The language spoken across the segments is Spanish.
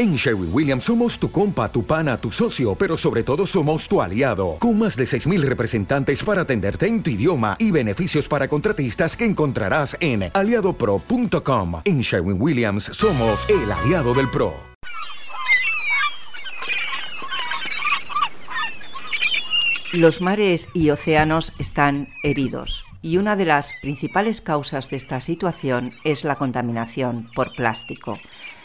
En Sherwin Williams somos tu compa, tu pana, tu socio, pero sobre todo somos tu aliado, con más de 6.000 representantes para atenderte en tu idioma y beneficios para contratistas que encontrarás en aliadopro.com. En Sherwin Williams somos el aliado del PRO. Los mares y océanos están heridos y una de las principales causas de esta situación es la contaminación por plástico.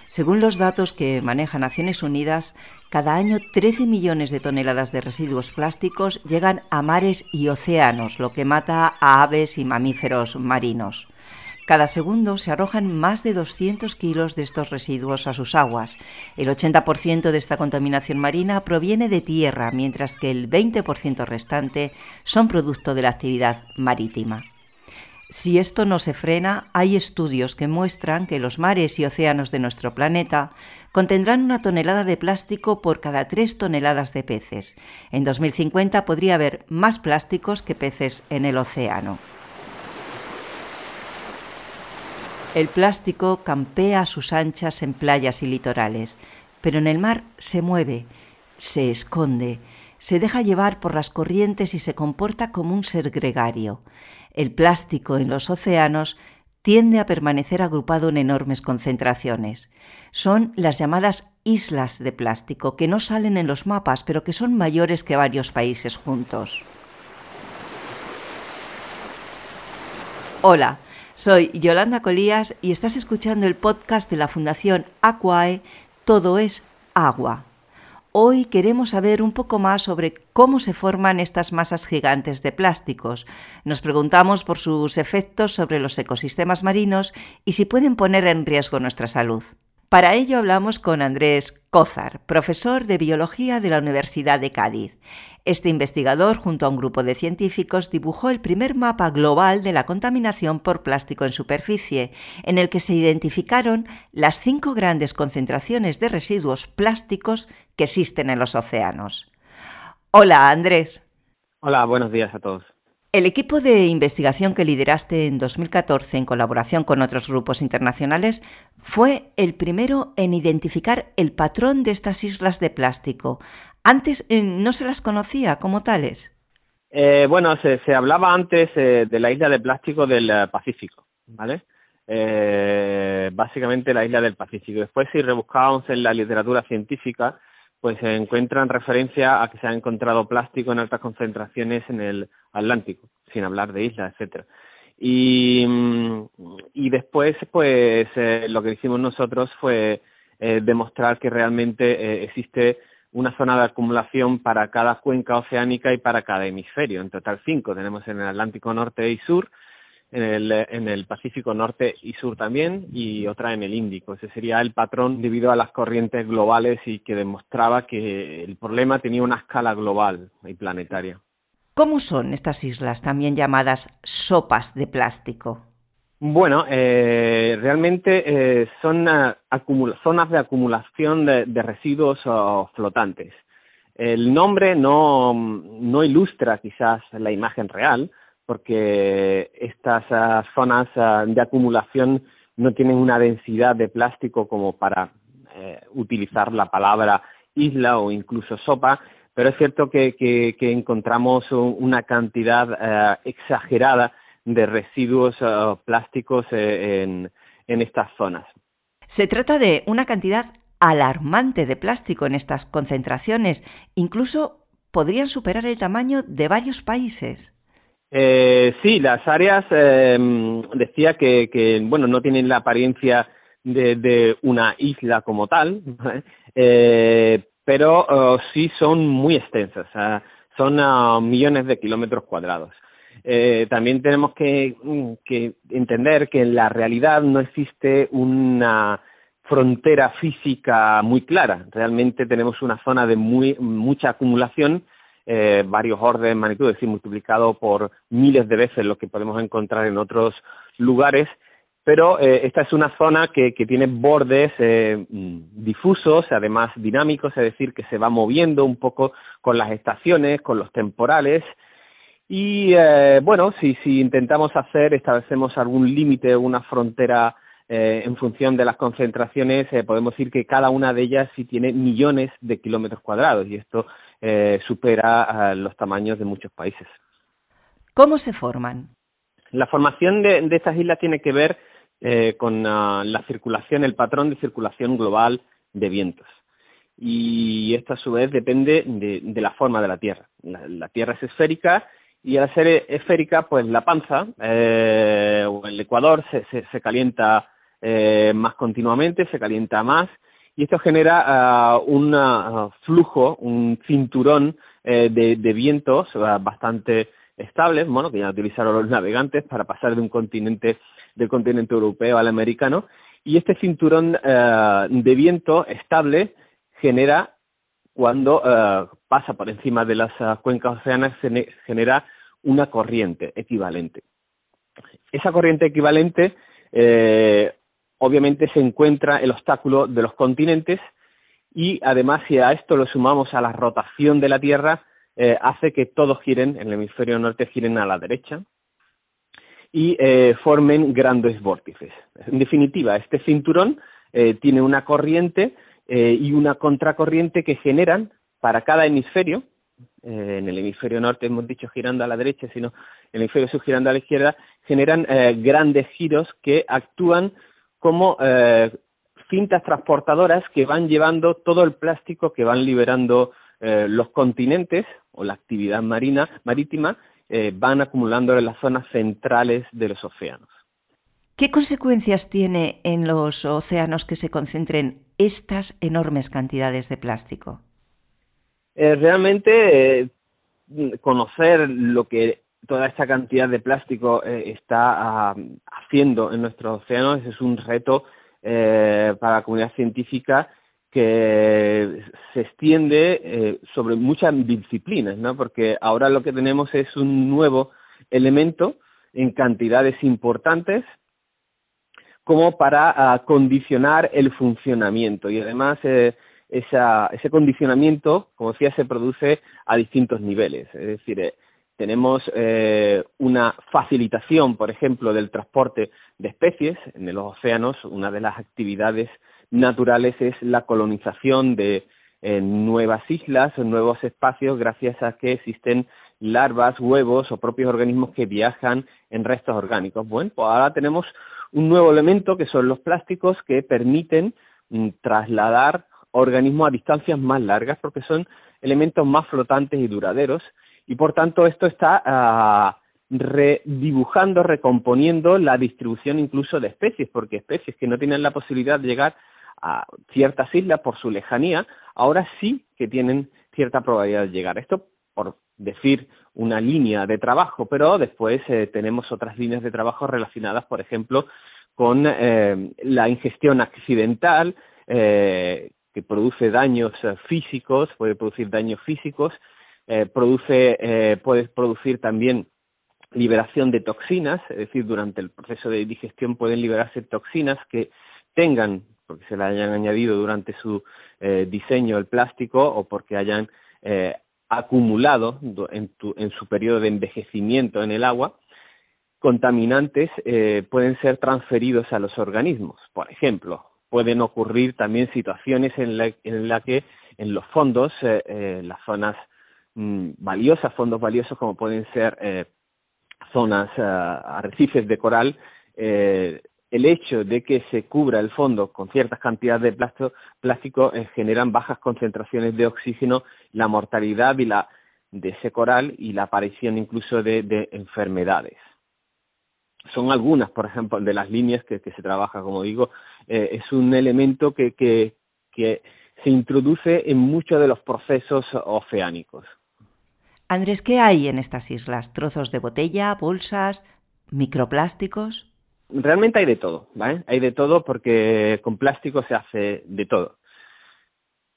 Según los datos que maneja Naciones Unidas, cada año 13 millones de toneladas de residuos plásticos llegan a mares y océanos, lo que mata a aves y mamíferos marinos. Cada segundo se arrojan más de 200 kilos de estos residuos a sus aguas. El 80% de esta contaminación marina proviene de tierra, mientras que el 20% restante son producto de la actividad marítima. Si esto no se frena, hay estudios que muestran que los mares y océanos de nuestro planeta contendrán una tonelada de plástico por cada tres toneladas de peces. En 2050 podría haber más plásticos que peces en el océano. El plástico campea a sus anchas en playas y litorales, pero en el mar se mueve, se esconde, se deja llevar por las corrientes y se comporta como un ser gregario. El plástico en los océanos tiende a permanecer agrupado en enormes concentraciones. Son las llamadas islas de plástico, que no salen en los mapas, pero que son mayores que varios países juntos. Hola, soy Yolanda Colías y estás escuchando el podcast de la Fundación Aquae, Todo es Agua. Hoy queremos saber un poco más sobre cómo se forman estas masas gigantes de plásticos. Nos preguntamos por sus efectos sobre los ecosistemas marinos y si pueden poner en riesgo nuestra salud. Para ello hablamos con Andrés Cózar, profesor de biología de la Universidad de Cádiz. Este investigador, junto a un grupo de científicos, dibujó el primer mapa global de la contaminación por plástico en superficie, en el que se identificaron las cinco grandes concentraciones de residuos plásticos que existen en los océanos. Hola, Andrés. Hola, buenos días a todos. El equipo de investigación que lideraste en 2014 en colaboración con otros grupos internacionales fue el primero en identificar el patrón de estas islas de plástico. Antes eh, no se las conocía como tales. Eh, bueno, se, hablaba antes eh, de la isla de plástico del Pacífico, ¿vale? básicamente la isla del Pacífico. Después, si rebuscábamos en la literatura científica, pues se encuentran referencia a que se ha encontrado plástico en altas concentraciones en el Atlántico, sin hablar de islas, etcétera. Y, mm, y después, pues eh, lo que hicimos nosotros fue eh, demostrar que realmente eh, existe una zona de acumulación para cada cuenca oceánica y para cada hemisferio. En total cinco tenemos en el Atlántico Norte y Sur, en el, en el Pacífico Norte y Sur también y otra en el Índico. Ese sería el patrón debido a las corrientes globales y que demostraba que el problema tenía una escala global y planetaria. ¿Cómo son estas islas, también llamadas sopas de plástico? Bueno, eh, realmente eh, son zonas de acumulación de, residuos flotantes. El nombre no, no ilustra quizás la imagen real, porque estas ah, zonas ah, de acumulación no tienen una densidad de plástico como para eh, utilizar la palabra isla o incluso sopa, pero es cierto que, encontramos una cantidad ah, exagerada de residuos plásticos eh, en estas zonas. Se trata de una cantidad alarmante de plástico en estas concentraciones, incluso podrían superar el tamaño de varios países. Eh, sí, las áreas eh, decía que, que, bueno, no tienen la apariencia de, de una isla como tal, eh, pero oh, sí son muy extensas, son uh, millones de kilómetros cuadrados. Eh, también tenemos que, mm, que entender que en la realidad no existe una frontera física muy clara. Realmente tenemos una zona de muy, mucha acumulación eh, varios órdenes de magnitud, es decir, multiplicado por miles de veces lo que podemos encontrar en otros lugares, pero eh, esta es una zona que, que tiene bordes eh, difusos, además dinámicos, es decir, que se va moviendo un poco con las estaciones, con los temporales, y eh, bueno, si, si intentamos hacer, establecemos algún límite, una frontera eh, en función de las concentraciones, eh, podemos decir que cada una de ellas sí tiene millones de kilómetros cuadrados y esto eh, supera los tamaños de muchos países. ¿Cómo se forman? La formación de, estas islas tiene que ver con la circulación, el patrón de circulación global de vientos. Y esto a su vez depende de, la forma de la Tierra. La, Tierra es esférica y al ser esférica, pues la panza o el ecuador se, se calienta eh, más continuamente, se calienta más y esto genera ah, un ah, flujo, un cinturón eh, de, de, vientos ah, bastante estables, bueno, que ya utilizaron los navegantes para pasar de un continente, del continente europeo al americano, y este cinturón de viento estable genera cuando pasa por encima de las cuencas oceanas genera una corriente equivalente. Esa corriente equivalente eh, obviamente se encuentra el obstáculo de los continentes y además si a esto lo sumamos a la rotación de la Tierra, eh, hace que todos giren, en el hemisferio norte giren a la derecha y eh, formen grandes vórtices. En definitiva, este cinturón eh, tiene una corriente y una contracorriente que generan para cada hemisferio, en el hemisferio norte hemos dicho girando a la derecha, sino en el hemisferio sur girando a la izquierda, generan grandes giros que actúan como eh, cintas transportadoras que van llevando todo el plástico que van liberando eh, los continentes o la actividad marina marítima eh, van acumulando en las zonas centrales de los océanos. ¿Qué consecuencias tiene en los océanos que se concentren estas enormes cantidades de plástico? realmente conocer lo que toda esta cantidad de plástico eh, está ah, haciendo en nuestros océanos es un reto eh, para la comunidad científica que se extiende eh, sobre muchas disciplinas, ¿no? Porque ahora lo que tenemos es un nuevo elemento en cantidades importantes como para ah, condicionar el funcionamiento y además esa, ese condicionamiento, como decía, se produce a distintos niveles. Es decir, tenemos eh, una facilitación, por ejemplo, del transporte de especies en los océanos. Una de las actividades naturales es la colonización de eh, nuevas islas nuevos espacios gracias a que existen larvas, huevos o propios organismos que viajan en restos orgánicos. Bueno, pues ahora tenemos un nuevo elemento que son los plásticos que permiten mm, trasladar organismos a distancias más largas porque son elementos más flotantes y duraderos y por tanto esto está ah, redibujando, recomponiendo la distribución incluso de especies, porque especies que no tienen la posibilidad de llegar a ciertas islas por su lejanía, ahora sí que tienen cierta probabilidad de llegar. Esto por decir una línea de trabajo, pero después eh, tenemos otras líneas de trabajo relacionadas, por ejemplo, con eh, la ingestión accidental, eh, que produce daños físicos, puede producir daños físicos, eh, produce, eh, puede producir también liberación de toxinas, es decir, durante el proceso de digestión pueden liberarse toxinas que tengan, porque se le hayan añadido durante su eh, diseño el plástico o porque hayan eh, acumulado en, en su periodo de envejecimiento en el agua, contaminantes eh, pueden ser transferidos a los organismos. Por ejemplo, pueden ocurrir también situaciones en la, en la que en los fondos, eh, las zonas Mm, valiosas, fondos valiosos como pueden ser eh, zonas, eh, arrecifes de coral, eh, el hecho de que se cubra el fondo con ciertas cantidades de plástico, generan bajas concentraciones de oxígeno, la mortalidad y la, de ese coral y la aparición incluso de, de enfermedades. Son algunas, por ejemplo, de las líneas que, que se trabaja, como digo, es un elemento que, que, que se introduce en muchos de los procesos oceánicos. Andrés, ¿qué hay en estas islas? ¿Trozos de botella, bolsas, microplásticos? Realmente hay de todo, ¿vale? Hay de todo porque con plástico se hace de todo.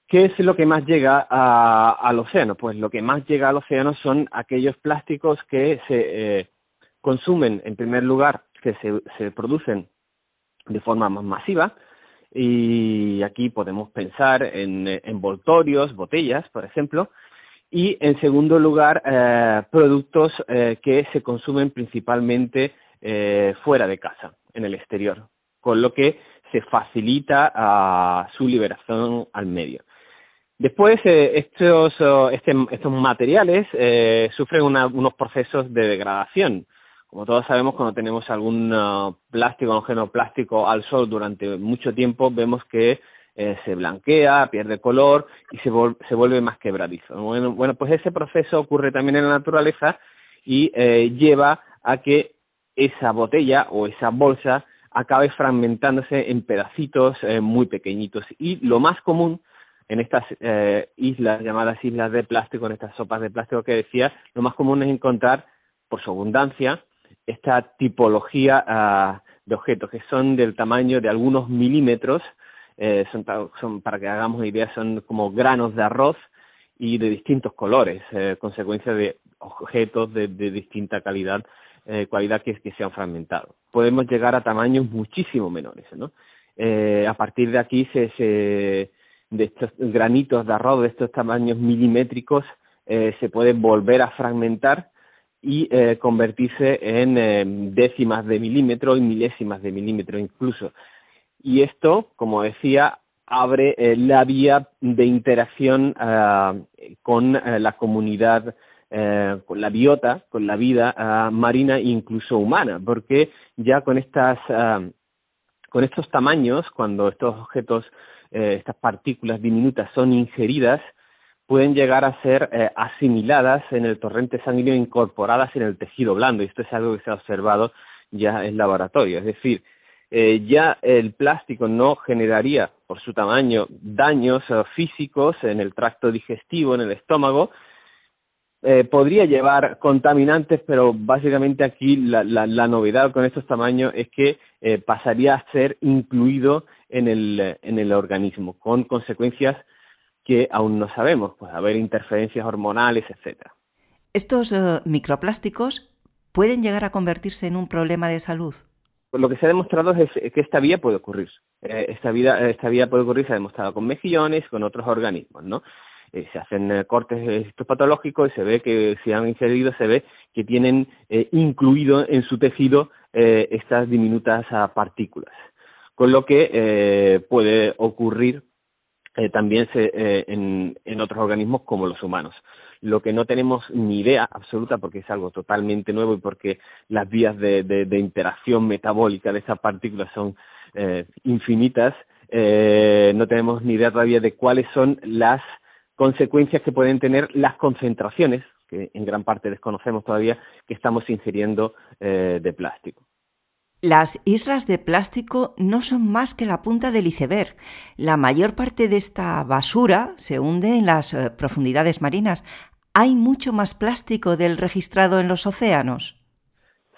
¿Qué es lo que más llega al océano? Pues lo que más llega al océano son aquellos plásticos que se eh, consumen, en primer lugar, que se, se producen de forma más masiva, y aquí podemos pensar en envoltorios, botellas, por ejemplo, y en segundo lugar eh, productos eh, que se consumen principalmente eh, fuera de casa, en el exterior, con lo que se facilita ah, su liberación al medio. Después, eh, estos, este, estos materiales eh, sufren unos procesos de degradación. Como todos sabemos, cuando tenemos algún uh, plástico, algún plástico al sol durante mucho tiempo, vemos que eh, se blanquea, pierde color y se, se vuelve más quebradizo. Bueno, bueno, pues ese proceso ocurre también en la naturaleza y eh, lleva a que esa botella o esa bolsa acabe fragmentándose en pedacitos eh, muy pequeñitos. Y lo más común en estas eh, islas llamadas islas de plástico, en estas sopas de plástico que decía, lo más común es encontrar, por su abundancia, esta tipología uh, de objetos que son del tamaño de algunos milímetros, eh, son, son, para que hagamos idea, son como granos de arroz y de distintos colores, eh, consecuencia de objetos de, de distinta calidad, eh, cualidad que, que se han fragmentado. Podemos llegar a tamaños muchísimo menores, ¿no? Eh, a partir de aquí se, se de estos granitos de arroz de estos tamaños milimétricos eh, se pueden volver a fragmentar y convertirse en décimas de milímetro y milésimas de milímetro incluso. Y esto, como decía, abre eh, la vía de interacción uh, con uh, la comunidad, uh, con la biota, con la vida marina e incluso humana, porque ya con estas, con estos tamaños, cuando estos objetos, estas partículas diminutas son ingeridas, pueden llegar a ser eh, asimiladas en el torrente sanguíneo, incorporadas en el tejido blando. Y esto es algo que se ha observado ya en laboratorio. Es decir, eh, ya el plástico no generaría, por su tamaño, daños eh, físicos en el tracto digestivo, en el estómago. Eh, podría llevar contaminantes, pero básicamente aquí la, la, la novedad con estos tamaños es que pasaría a ser incluido en el, en el organismo, con consecuencias que aún no sabemos, pues haber interferencias hormonales, etcétera. ¿Estos microplásticos pueden llegar a convertirse en un problema de salud? Pues lo que se ha demostrado es que esta vía puede ocurrir. Eh, esta, vida, esta vía puede ocurrir, se ha demostrado con mejillones, con otros organismos, ¿no? Eh, se hacen eh, cortes histopatológicos y se ve que si han ingerido, se ve que tienen eh, incluido en su tejido estas diminutas uh, partículas. Con lo que puede ocurrir también se, en, en otros organismos como los humanos. Lo que no tenemos ni idea absoluta, porque es algo totalmente nuevo y porque las vías de, interacción metabólica de esas partículas son eh, infinitas, eh, no tenemos ni idea todavía de cuáles son las consecuencias que pueden tener las concentraciones, que en gran parte desconocemos todavía, que estamos ingiriendo eh, de plástico. Las islas de plástico no son más que la punta del iceberg. La mayor parte de esta basura se hunde en las eh, profundidades marinas. ¿Hay mucho más plástico del registrado en los océanos?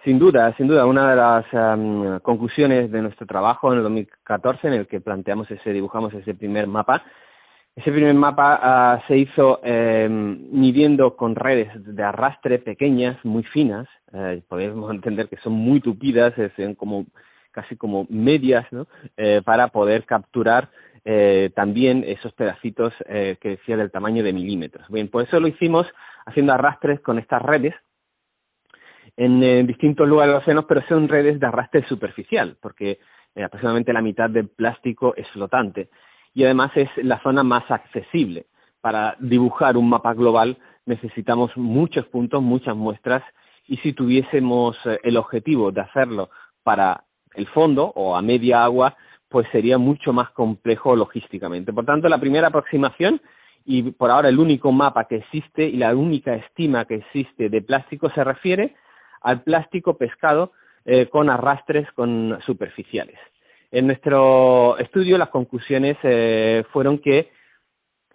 Sin duda, sin duda. Una de las um, conclusiones de nuestro trabajo en el 2014, en el que planteamos ese, dibujamos ese primer mapa, ese primer mapa uh, se hizo eh, midiendo con redes de arrastre pequeñas, muy finas, eh, podemos entender que son muy tupidas, son como casi como medias, ¿no? Eh, para poder capturar eh, también esos pedacitos eh, que decía del tamaño de milímetros. Bien, por eso lo hicimos haciendo arrastres con estas redes en, en distintos lugares de los océanos, pero son redes de arrastre superficial, porque eh, aproximadamente la mitad del plástico es flotante y además es la zona más accesible. Para dibujar un mapa global necesitamos muchos puntos, muchas muestras y si tuviésemos eh, el objetivo de hacerlo para el fondo o a media agua, pues sería mucho más complejo logísticamente. Por tanto, la primera aproximación y por ahora el único mapa que existe y la única estima que existe de plástico se refiere al plástico pescado eh, con arrastres con superficiales. En nuestro estudio las conclusiones eh, fueron que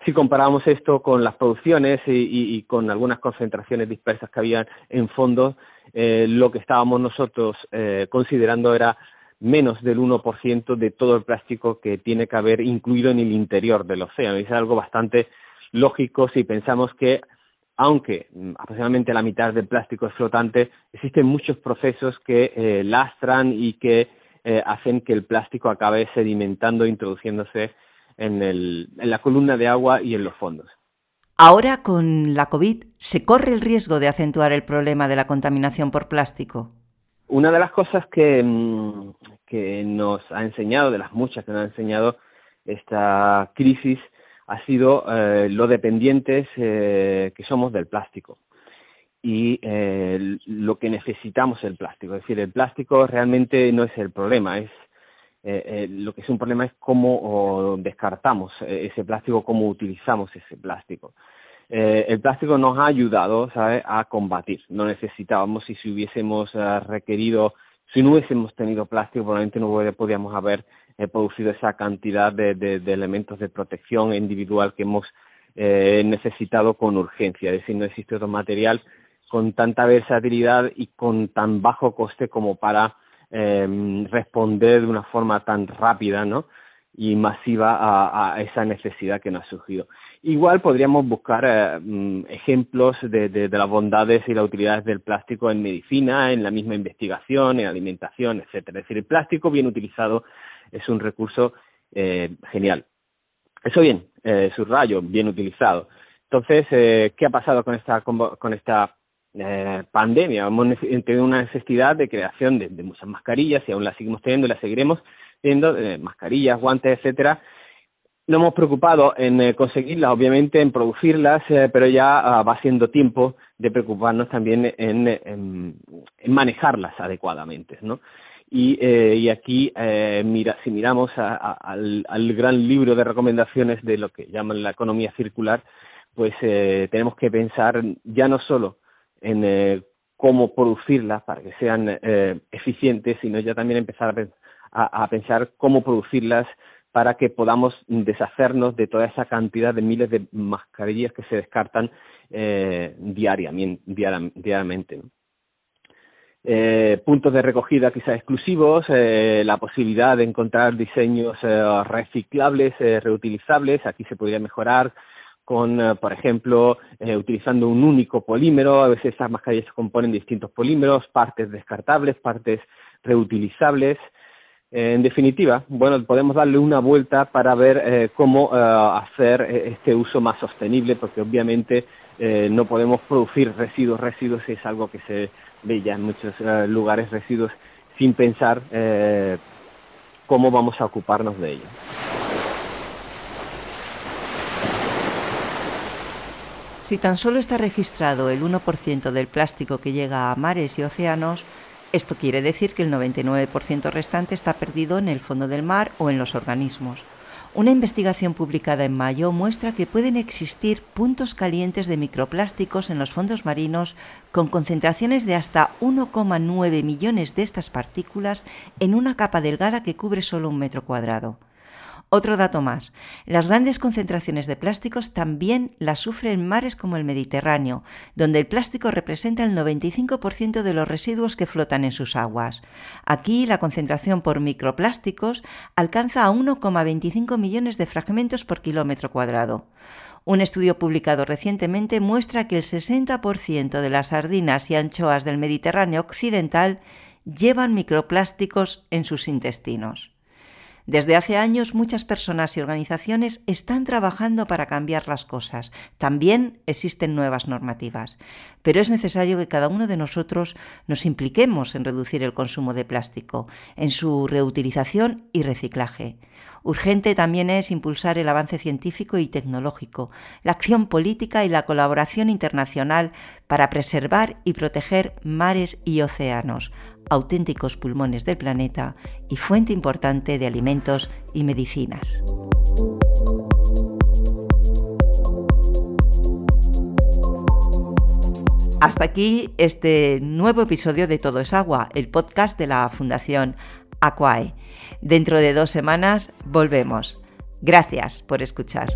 si comparamos esto con las producciones y, y, con algunas concentraciones dispersas que había en fondos, eh, lo que estábamos nosotros eh, considerando era menos del 1% de todo el plástico que tiene que haber incluido en el interior del océano. Es algo bastante lógico si pensamos que, aunque mm, aproximadamente la mitad del plástico es flotante, existen muchos procesos que eh, lastran y que eh, hacen que el plástico acabe sedimentando, introduciéndose en, el, en la columna de agua y en los fondos. Ahora con la COVID, ¿se corre el riesgo de acentuar el problema de la contaminación por plástico? Una de las cosas que, mm, que nos ha enseñado, de las muchas que nos ha enseñado esta crisis, ha sido eh, lo dependientes eh, que somos del plástico y eh, lo que necesitamos el plástico. Es decir, el plástico realmente no es el problema, es lo que es un problema es cómo descartamos ese plástico, cómo utilizamos ese plástico. El plástico nos ha ayudado a combatir. No necesitábamos, y si hubiésemos requerido, si no hubiésemos tenido plástico, probablemente no podríamos haber he producido esa cantidad de, de, elementos de protección individual que hemos eh, necesitado con urgencia. Es decir, no existe otro material con tanta versatilidad y con tan bajo coste como para eh, responder de una forma tan rápida ¿no? y masiva a, a esa necesidad que nos ha surgido. Igual podríamos buscar eh, mm, ejemplos de, de, de, las bondades y las utilidades del plástico en medicina, en la misma investigación, en alimentación, etcétera. Es decir, el plástico bien utilizado es un recurso eh, genial. Eso bien, eh, subrayo, bien utilizado. Entonces, eh, ¿qué ha pasado con esta, con, esta eh, pandemia? Hemos tenido una necesidad de creación de, muchas mascarillas y aún la seguimos teniendo y la seguiremos teniendo, eh, mascarillas, guantes, etcétera. No hemos preocupado en eh, conseguirlas, obviamente, en producirlas, pero ya ah, va siendo tiempo de preocuparnos también en, manejarlas adecuadamente, ¿no? Y, eh, y aquí, eh, mira, si miramos al, al, gran libro de recomendaciones de lo que llaman la economía circular, pues eh, tenemos que pensar ya no solo en eh, cómo producirlas para que sean eh, eficientes, sino ya también empezar a, a, pensar cómo producirlas para que podamos deshacernos de toda esa cantidad de miles de mascarillas que se descartan eh, diariamente. eh, puntos de recogida quizás exclusivos, eh, la posibilidad de encontrar diseños eh, reciclables, reutilizables, aquí se podría mejorar con, por ejemplo, utilizando un único polímero, a veces estas mascarillas se componen de distintos polímeros, partes descartables, partes reutilizables. En definitiva, bueno, podemos darle una vuelta para ver cómo hacer este uso más sostenible, porque obviamente no podemos producir residuos, residuos es algo que se de en muchos lugares residuos sin pensar eh, cómo vamos a ocuparnos de ellos. Si tan solo está registrado el 1% del plástico que llega a mares y océanos, esto quiere decir que el 99% restante está perdido en el fondo del mar o en los organismos. Una investigación publicada en mayo muestra que pueden existir puntos calientes de microplásticos en los fondos marinos con concentraciones de hasta 1,9 millones de estas partículas en una capa delgada que cubre solo un metro cuadrado. Otro dato más, las grandes concentraciones de plásticos también las sufren mares como el Mediterráneo, donde el plástico representa el 95% de los residuos que flotan en sus aguas. Aquí la concentración por microplásticos alcanza a 1,25 millones de fragmentos por kilómetro cuadrado. Un estudio publicado recientemente muestra que el 60% de las sardinas y anchoas del Mediterráneo occidental llevan microplásticos en sus intestinos. Desde hace años muchas personas y organizaciones están trabajando para cambiar las cosas. También existen nuevas normativas. Pero es necesario que cada uno de nosotros nos impliquemos en reducir el consumo de plástico, en su reutilización y reciclaje. Urgente también es impulsar el avance científico y tecnológico, la acción política y la colaboración internacional para preservar y proteger mares y océanos, auténticos pulmones del planeta y fuente importante de alimentos y medicinas. Hasta aquí este nuevo episodio de Todo es Agua, el podcast de la Fundación Aquae. Dentro de dos semanas volvemos. Gracias por escuchar.